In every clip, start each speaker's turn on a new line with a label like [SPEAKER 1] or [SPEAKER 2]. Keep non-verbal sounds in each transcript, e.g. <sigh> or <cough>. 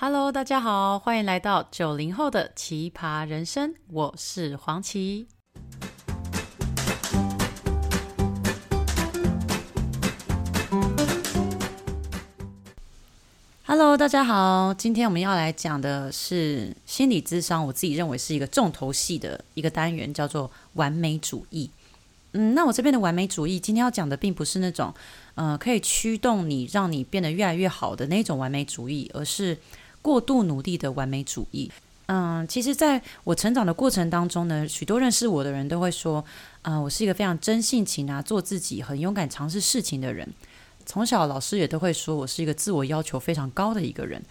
[SPEAKER 1] Hello，大家好，欢迎来到九零后的奇葩人生，我是黄琦。Hello，大家好，今天我们要来讲的是心理智商，我自己认为是一个重头戏的一个单元，叫做完美主义。嗯，那我这边的完美主义，今天要讲的并不是那种，呃，可以驱动你，让你变得越来越好的那种完美主义，而是。过度努力的完美主义，嗯，其实在我成长的过程当中呢，许多认识我的人都会说，嗯，我是一个非常真性情啊，做自己，很勇敢尝试事情的人。从小老师也都会说我是一个自我要求非常高的一个人。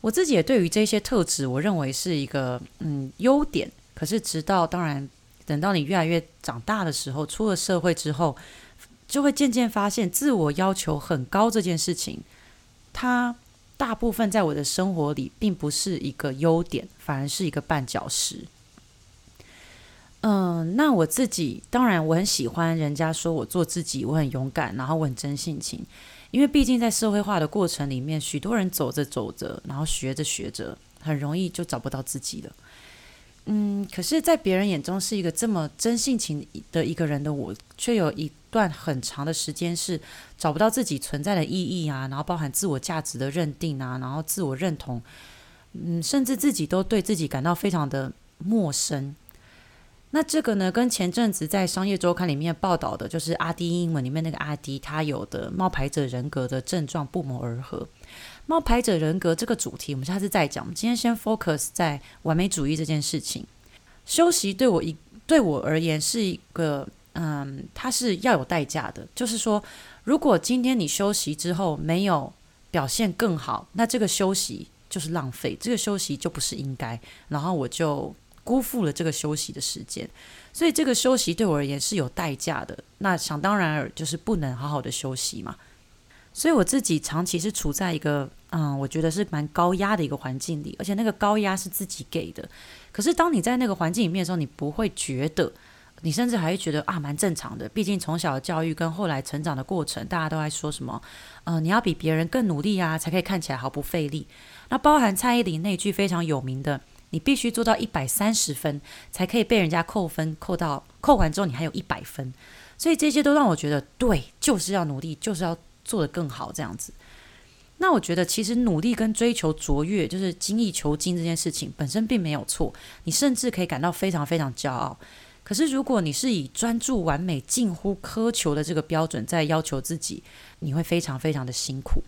[SPEAKER 1] 我自己也对于这些特质，我认为是一个嗯优点。可是直到当然，等到你越来越长大的时候，出了社会之后，就会渐渐发现自我要求很高这件事情，它。大部分在我的生活里，并不是一个优点，反而是一个绊脚石。嗯，那我自己当然我很喜欢人家说我做自己，我很勇敢，然后我很真性情。因为毕竟在社会化的过程里面，许多人走着走着，然后学着学着，很容易就找不到自己了。嗯，可是，在别人眼中是一个这么真性情的一个人的我，却有一段很长的时间是找不到自己存在的意义啊，然后包含自我价值的认定啊，然后自我认同，嗯，甚至自己都对自己感到非常的陌生。那这个呢，跟前阵子在商业周刊里面报道的，就是阿迪英文里面那个阿迪，他有的冒牌者人格的症状不谋而合。冒牌者人格这个主题，我们下次再讲。我们今天先 focus 在完美主义这件事情。休息对我一对我而言是一个，嗯，它是要有代价的。就是说，如果今天你休息之后没有表现更好，那这个休息就是浪费，这个休息就不是应该，然后我就辜负了这个休息的时间。所以这个休息对我而言是有代价的。那想当然尔就是不能好好的休息嘛。所以我自己长期是处在一个。嗯，我觉得是蛮高压的一个环境里，而且那个高压是自己给的。可是当你在那个环境里面的时候，你不会觉得，你甚至还会觉得啊，蛮正常的。毕竟从小的教育跟后来成长的过程，大家都在说什么？呃，你要比别人更努力啊，才可以看起来毫不费力。那包含蔡依林那句非常有名的：“你必须做到一百三十分，才可以被人家扣分，扣到扣完之后你还有一百分。”所以这些都让我觉得，对，就是要努力，就是要做得更好，这样子。那我觉得，其实努力跟追求卓越，就是精益求精这件事情本身并没有错，你甚至可以感到非常非常骄傲。可是，如果你是以专注完美、近乎苛求的这个标准在要求自己，你会非常非常的辛苦。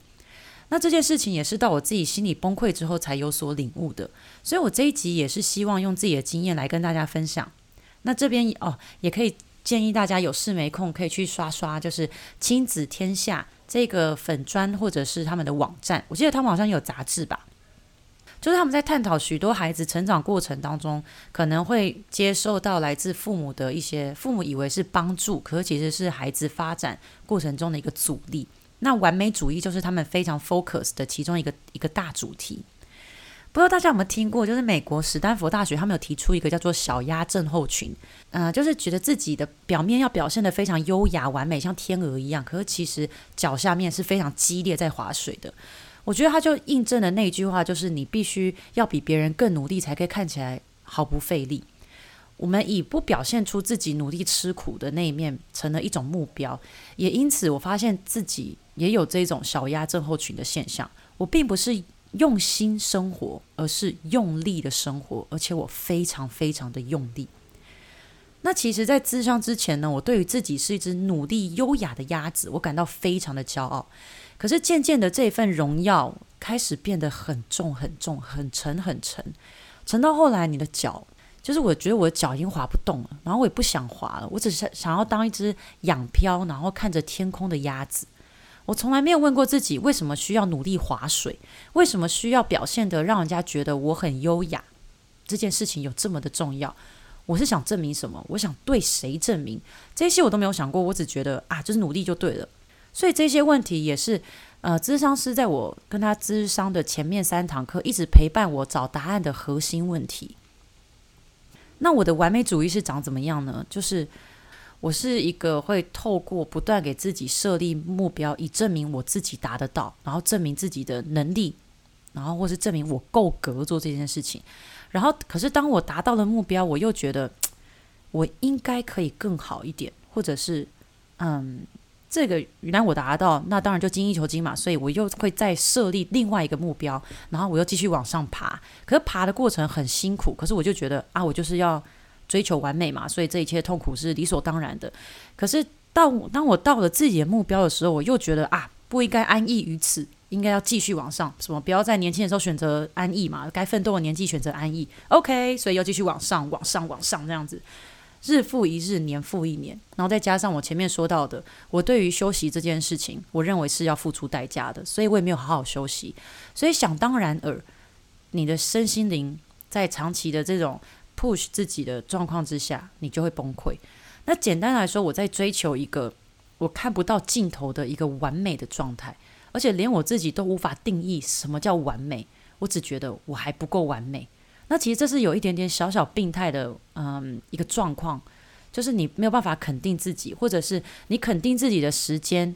[SPEAKER 1] 那这件事情也是到我自己心里崩溃之后才有所领悟的。所以我这一集也是希望用自己的经验来跟大家分享。那这边哦，也可以建议大家有事没空可以去刷刷，就是亲子天下。这个粉砖或者是他们的网站，我记得他们好像有杂志吧，就是他们在探讨许多孩子成长过程当中可能会接受到来自父母的一些，父母以为是帮助，可是其实是孩子发展过程中的一个阻力。那完美主义就是他们非常 focus 的其中一个一个大主题。不知道大家有没有听过？就是美国史丹佛大学，他们有提出一个叫做“小鸭症候群”，嗯、就是觉得自己的表面要表现得非常优雅完美，像天鹅一样，可是其实脚下面是非常激烈在划水的。我觉得他就印证了那句话，就是你必须要比别人更努力，才可以看起来毫不费力。我们以不表现出自己努力吃苦的那一面，成了一种目标，也因此我发现自己也有这种小鸭症候群的现象。我并不是。用心生活，而是用力的生活，而且我非常非常的用力。那其实，在咨商之前呢，我对于自己是一只努力优雅的鸭子，我感到非常的骄傲。可是渐渐的，这份荣耀开始变得很重、很重、很沉、很沉，沉到后来，你的脚，就是我觉得我的脚已经滑不动了，然后我也不想滑了，我只是想要当一只仰飘，然后看着天空的鸭子。我从来没有问过自己，为什么需要努力划水？为什么需要表现得让人家觉得我很优雅？这件事情有这么的重要？我是想证明什么？我想对谁证明？这些我都没有想过，我只觉得啊，就是努力就对了。所以这些问题也是，呃，咨商师在我跟他咨商的前面三堂课，一直陪伴我找答案的核心问题。那我的完美主义是长怎么样呢？就是。我是一个会透过不断给自己设立目标，以证明我自己达得到，然后证明自己的能力然后或是证明我够格做这件事情。然后，可是当我达到了目标，我又觉得 <tsk> 我应该可以更好一点，或者是嗯，这个原来我达到，那当然就精益求精嘛。所以我又会再设立另外一个目标，然后我又继续往上爬。可是爬的过程很辛苦，可是我就觉得啊，我就是要追求完美嘛，所以这一切痛苦是理所当然的。可是到当我到了自己的目标的时候，我又觉得啊，不应该安逸于此。应该要继续往上，什么不要在年轻的时候选择安逸嘛？该奋斗的年纪选择安逸，OK，所以要继续往上，往上，往上这样子，日复一日，年复一年，然后再加上我前面说到的，我对于休息这件事情，我认为是要付出代价的，所以我也没有好好休息，所以想当然尔，你的身心灵在长期的这种 push 自己的状况之下，你就会崩溃。那简单来说，我在追求一个我看不到尽头的一个完美的状态。而且连我自己都无法定义什么叫完美，我只觉得我还不够完美。那其实这是有一点点小小病态的，嗯，一个状况，就是你没有办法肯定自己，或者是你肯定自己的时间，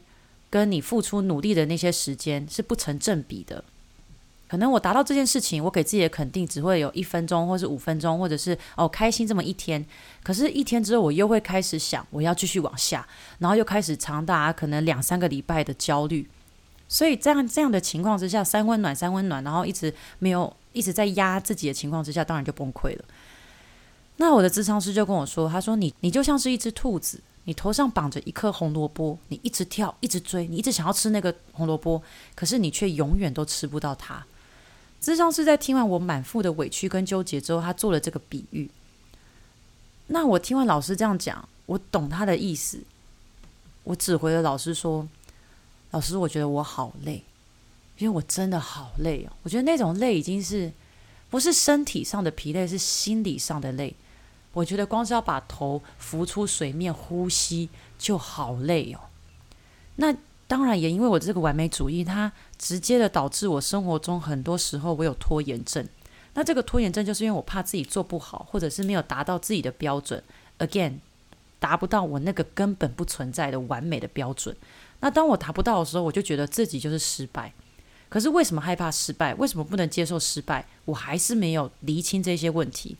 [SPEAKER 1] 跟你付出努力的那些时间是不成正比的。可能我达到这件事情，我给自己的肯定只会有一分钟，或是五分钟，或者是哦开心这么一天。可是，一天之后我又会开始想，我要继续往下，然后又开始长达可能两三个礼拜的焦虑。所以这样这样的情况之下，三温暖三温暖，然后一直没有一直在压自己的情况之下，当然就崩溃了。那我的咨商师就跟我说，他说你你就像是一只兔子，你头上绑着一颗红萝卜，你一直跳，一直追，你一直想要吃那个红萝卜，可是你却永远都吃不到它。咨商是在听完我满腹的委屈跟纠结之后，他做了这个比喻。那我听完老师这样讲，我懂他的意思，我指挥了老师说。老师，我觉得我好累，因为我真的好累哦。我觉得那种累已经是不是身体上的疲累，是心理上的累。我觉得光是要把头浮出水面呼吸就好累哦。那当然也因为我这个完美主义，它直接的导致我生活中很多时候我有拖延症。那这个拖延症就是因为我怕自己做不好，或者是没有达到自己的标准，again 达不到我那个根本不存在的完美的标准。那当我达不到的时候，我就觉得自己就是失败。可是为什么害怕失败？为什么不能接受失败？我还是没有厘清这些问题。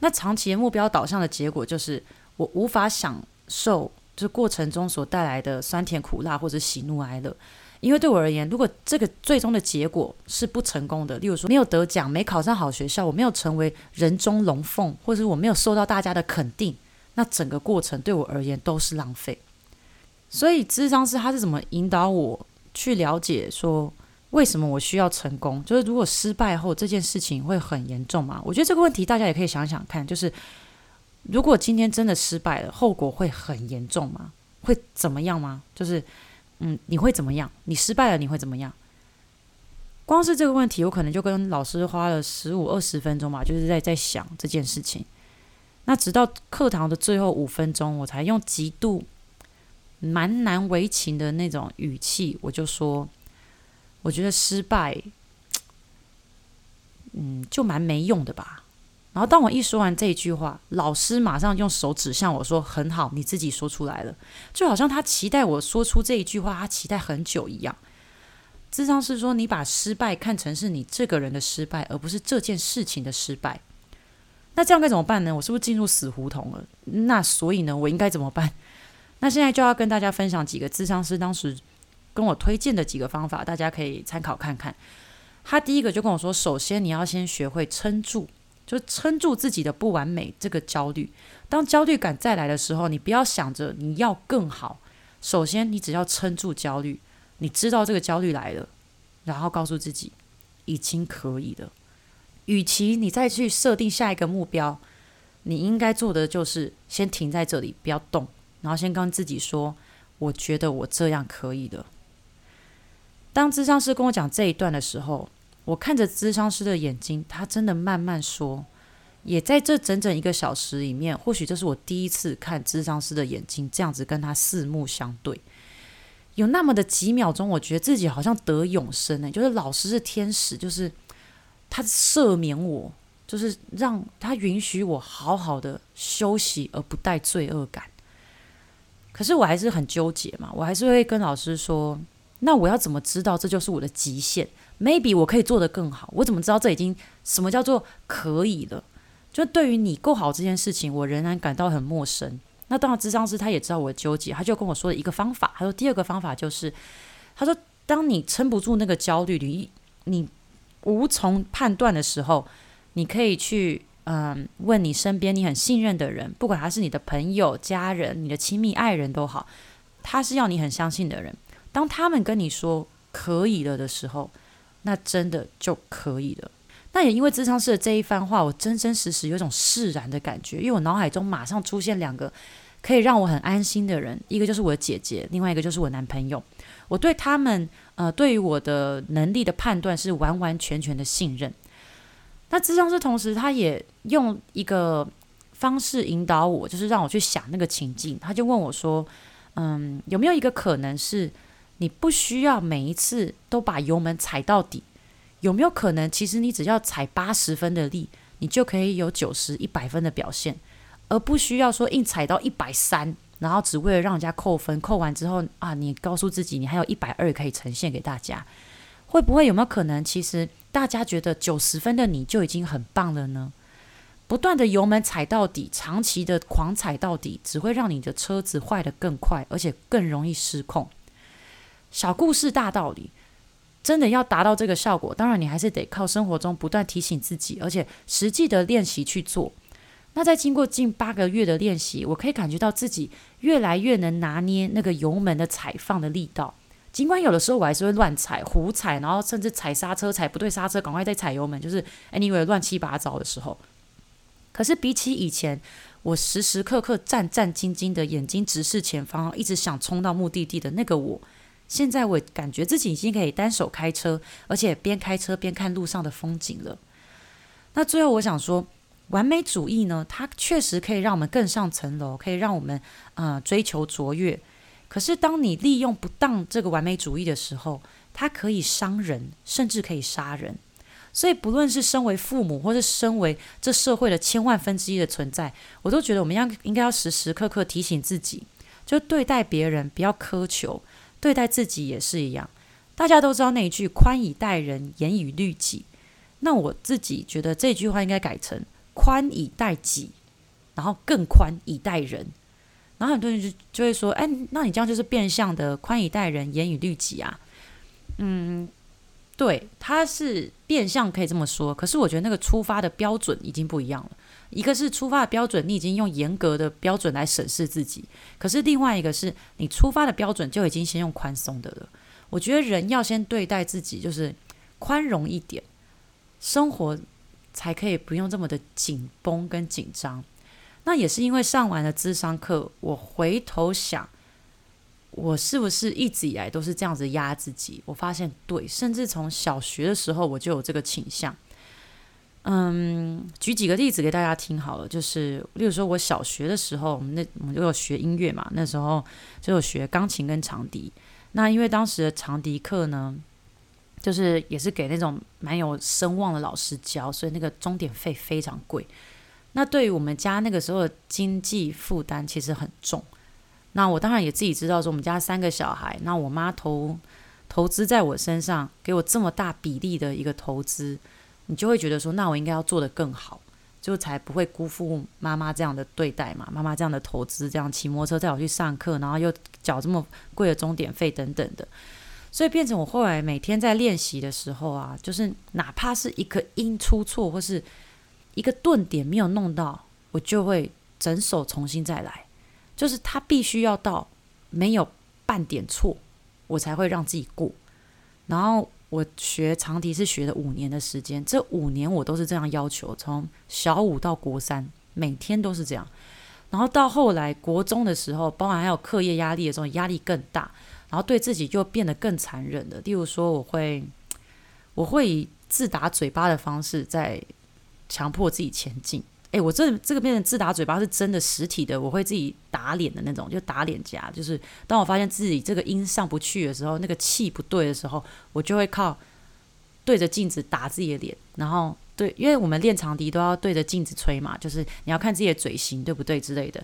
[SPEAKER 1] 那长期的目标导向的结果就是，我无法享受这过程中所带来的酸甜苦辣或者喜怒哀乐。因为对我而言，如果这个最终的结果是不成功的，例如说没有得奖、没考上好学校、我没有成为人中龙凤，或者是我没有受到大家的肯定，那整个过程对我而言都是浪费。所以，咨商师他是怎么引导我去了解说，为什么我需要成功？就是如果失败后这件事情会很严重吗？我觉得这个问题大家也可以想想看，就是如果今天真的失败了，后果会很严重吗？会怎么样吗？就是，嗯，你会怎么样？你失败了你会怎么样？光是这个问题，我可能就跟老师花了十五二十分钟吧，就是在在想这件事情。那直到课堂的最后五分钟，我才用极度。蛮难为情的那种语气，我就说，我觉得失败，嗯，就蛮没用的吧。然后当我一说完这一句话，老师马上用手指向我说：“很好，你自己说出来了。”就好像他期待我说出这一句话，他期待很久一样。智商是说，你把失败看成是你这个人的失败，而不是这件事情的失败。那这样该怎么办呢？我是不是进入死胡同了？那所以呢，我应该怎么办？<laughs> 那现在就要跟大家分享几个智商师当时跟我推荐的几个方法，大家可以参考看看。他第一个就跟我说，首先你要先学会撑住，就撑住自己的不完美这个焦虑。当焦虑感再来的时候，你不要想着你要更好，首先你只要撑住焦虑，你知道这个焦虑来了，然后告诉自己已经可以了。与其你再去设定下一个目标，你应该做的就是先停在这里，不要动。然后先跟自己说，我觉得我这样可以的。当智商师跟我讲这一段的时候，我看着咨商师的眼睛，他真的慢慢说。也在这整整一个小时里面，或许这是我第一次看咨商师的眼睛这样子跟他四目相对。有那么的几秒钟，我觉得自己好像得永生呢，就是老师是天使，就是他赦免我，就是让他允许我好好的休息，而不带罪恶感。可是我还是很纠结嘛，我还是会跟老师说，那我要怎么知道这就是我的极限？Maybe 我可以做得更好。我怎么知道这已经什么叫做可以了？就对于你够好这件事情，我仍然感到很陌生。那当然，智商师他也知道我的纠结，他就跟我说了一个方法。他说第二个方法就是，他说当你撑不住那个焦虑，你你无从判断的时候，你可以去嗯问你身边你很信任的人，不管他是你的朋友、家人、你的亲密爱人都好，他是要你很相信的人。当他们跟你说可以了的时候，那真的就可以了。那也因为智商师的这一番话，我真真实实有一种释然的感觉，因为我脑海中马上出现两个可以让我很安心的人，一个就是我的姐姐，另外一个就是我男朋友。我对他们，呃，对于我的能力的判断是完完全全的信任。那智商师同时他也用一个方式引导我，就是让我去想那个情境。他就问我说：“嗯，有没有一个可能是你不需要每一次都把油门踩到底？”有没有可能，其实你只要踩八十分的力，你就可以有九十、一百分的表现，而不需要说硬踩到一百三，然后只为了让人家扣分，扣完之后啊，你告诉自己你还有一百二可以呈现给大家，会不会有没有可能，其实大家觉得九十分的你就已经很棒了呢？不断的油门踩到底，长期的狂踩到底，只会让你的车子坏得更快，而且更容易失控。小故事大道理。真的要达到这个效果，当然你还是得靠生活中不断提醒自己，而且实际的练习去做。那在经过近八个月的练习，我可以感觉到自己越来越能拿捏那个油门的踩放的力道。尽管有的时候我还是会乱踩、胡踩，然后甚至踩刹车踩不对刹车，赶快再踩油门，就是 anyway 乱七八糟的时候。可是比起以前，我时时刻刻战战兢兢的眼睛直视前方，一直想冲到目的地的那个我。现在我感觉自己已经可以单手开车，而且边开车边看路上的风景了。那最后我想说，完美主义呢，它确实可以让我们更上层楼，可以让我们呃追求卓越。可是当你利用不当这个完美主义的时候，它可以伤人，甚至可以杀人。所以不论是身为父母，或是身为这社会的千万分之一的存在，我都觉得我们要应该要时时刻刻提醒自己，就对待别人不要苛求。对待自己也是一样，大家都知道那一句“宽以待人，严以律己”。那我自己觉得这句话应该改成“宽以待己”，然后更宽以待人。然后很多人就就会说：“哎，那你这样就是变相的宽以待人，严以律己啊？”嗯，对，他是变相可以这么说。可是我觉得那个出发的标准已经不一样了。一个是出发的标准，你已经用严格的标准来审视自己；可是另外一个是你出发的标准就已经先用宽松的了。我觉得人要先对待自己，就是宽容一点，生活才可以不用这么的紧绷跟紧张。那也是因为上完了智商课，我回头想，我是不是一直以来都是这样子压自己？我发现对，甚至从小学的时候我就有这个倾向。嗯，举几个例子给大家听好了，就是例如说，我小学的时候，我们那我们就有学音乐嘛，那时候就有学钢琴跟长笛。那因为当时的长笛课呢，就是也是给那种蛮有声望的老师教，所以那个钟点费非常贵。那对于我们家那个时候的经济负担其实很重。那我当然也自己知道说，我们家三个小孩，那我妈投投资在我身上，给我这么大比例的一个投资。你就会觉得说，那我应该要做得更好，就才不会辜负妈妈这样的对待嘛。妈妈这样的投资，这样骑摩托车带我去上课，然后又缴这么贵的钟点费等等的，所以变成我后来每天在练习的时候啊，就是哪怕是一个音出错，或是一个顿点没有弄到，我就会整首重新再来，就是他必须要到没有半点错，我才会让自己过，然后。我学长笛是学了五年的时间，这五年我都是这样要求，从小五到国三，每天都是这样。然后到后来国中的时候，包含还有课业压力的时候，压力更大，然后对自己就变得更残忍了。例如说，我会我会以自打嘴巴的方式在强迫自己前进。哎，我这这个变成自打嘴巴是真的实体的，我会自己打脸的那种，就打脸颊。就是当我发现自己这个音上不去的时候，那个气不对的时候，我就会靠对着镜子打自己的脸，然后对，因为我们练长笛都要对着镜子吹嘛，就是你要看自己的嘴型对不对之类的，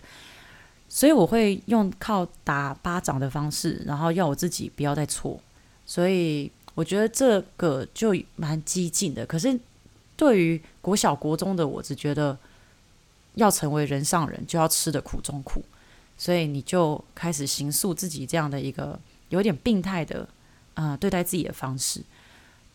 [SPEAKER 1] 所以我会用靠打巴掌的方式，然后要我自己不要再错，所以。我觉得这个就蛮激进的。可是对于国小国中的我，只觉得要成为人上人，就要吃的苦中苦，所以你就开始形塑自己这样的一个有点病态的啊、对待自己的方式。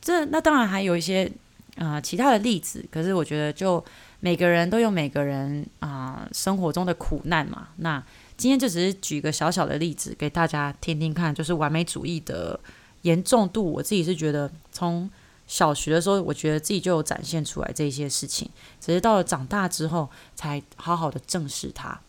[SPEAKER 1] 这那当然还有一些啊、其他的例子，可是我觉得就每个人都有每个人啊、生活中的苦难嘛。那今天就只是举个小小的例子给大家听听看，就是完美主义的严重度。我自己是觉得从小学的时候，我觉得自己就有展现出来这些事情，只是到了长大之后才好好的正视它。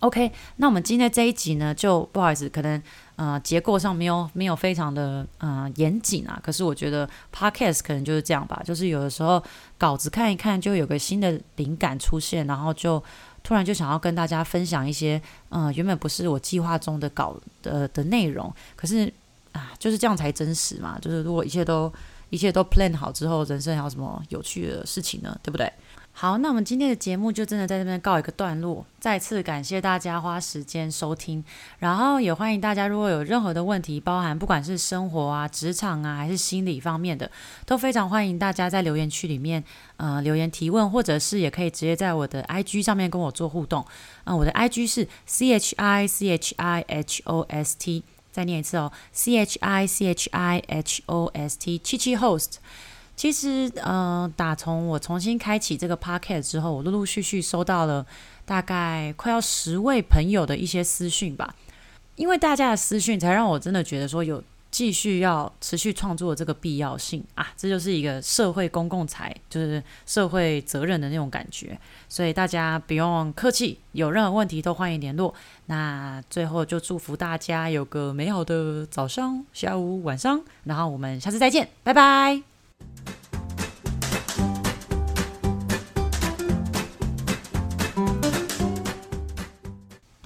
[SPEAKER 1] OK，那我们今天这一集呢，就不好意思，可能呃结构上没有没有非常的呃严谨啊，可是我觉得 Podcast 可能就是这样吧，就是有的时候稿子看一看，就有个新的灵感出现，然后就突然就想要跟大家分享一些呃原本不是我计划中的稿的的内容，可是啊就是这样才真实嘛，就是如果一切都一切都 plan 好之后，人生还有什么有趣的事情呢？对不对？好，那我们今天的节目就真的在这边告一个段落。再次感谢大家花时间收听，然后也欢迎大家如果有任何的问题，包含不管是生活啊、职场啊，还是心理方面的，都非常欢迎大家在留言区里面呃留言提问，或者是也可以直接在我的 IG 上面跟我做互动。嗯、我的 IG 是 C H I C H I H O S T，再念一次哦，C H I C H I H O S T，七七 host。其实，嗯、打从我重新开启这个 podcast 之后，我陆陆续续收到了大概快要十位朋友的一些私讯吧。因为大家的私讯，才让我真的觉得说有继续要持续创作这个必要性啊！这就是一个社会公共财，就是社会责任的那种感觉。所以大家不用客气，有任何问题都欢迎联络。那最后就祝福大家有个美好的早上、下午、晚上，然后我们下次再见，拜拜。